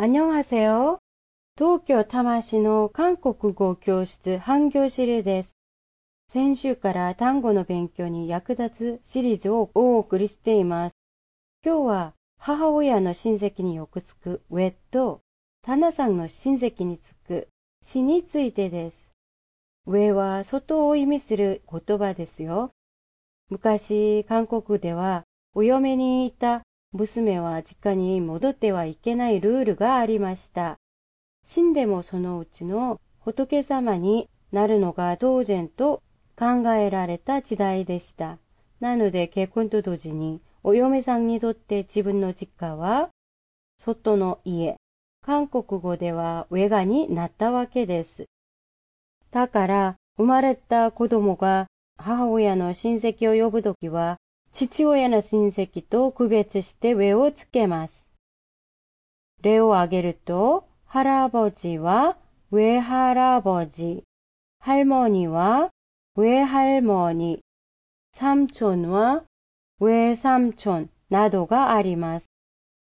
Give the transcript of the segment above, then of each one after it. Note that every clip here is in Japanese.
アニョンアセオ。東京多摩市の韓国語教室半業シリです。先週から単語の勉強に役立つシリーズをお送りしています。今日は母親の親戚によくつくウェと、タナさんの親戚につく死についてです。上は外を意味する言葉ですよ。昔、韓国ではお嫁にいた娘は実家に戻ってはいけないルールがありました。死んでもそのうちの仏様になるのが当然と考えられた時代でした。なので結婚と同時にお嫁さんにとって自分の実家は外の家、韓国語では上がになったわけです。だから生まれた子供が母親の親戚を呼ぶときは父親の親戚と区別して上をつけます。例を挙げると、할아버지와외할아버지할머니와외할머니삼촌와외삼촌などがあります。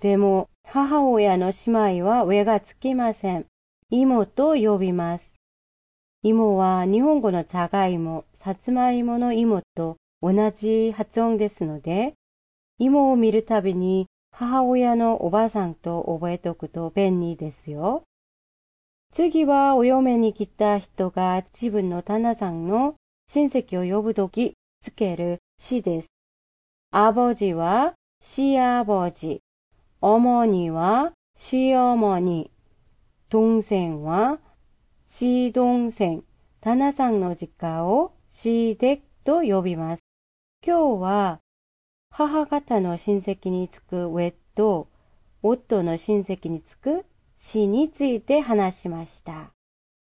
でも、母親の姉妹は上がつきません。妹と呼びます。芋は日本語のじゃがいも、さつまいもの芋と 同じ発音ですので、芋を見るたびに母親のおばさんと覚えておくと便利ですよ。次はお嫁に来た人が自分の旦那さんの親戚を呼ぶときつける詩です。あぼじはしあぼじ、おもにはしおもに、동생はし동생旦那さんの実家をしでと呼びます。 今日は母方の親戚につく上と夫の親戚につく死について話しました。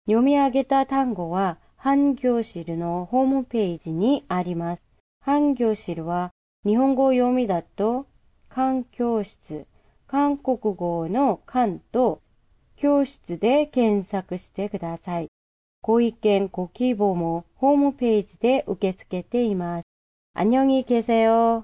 読み上げた単語は半行汁のホームページにあります。半行汁は日本語読みだと環境室、韓国語の韓と教室で検索してください。ご意見、ご希望もホームページで受け付けています。 안녕히 계세요.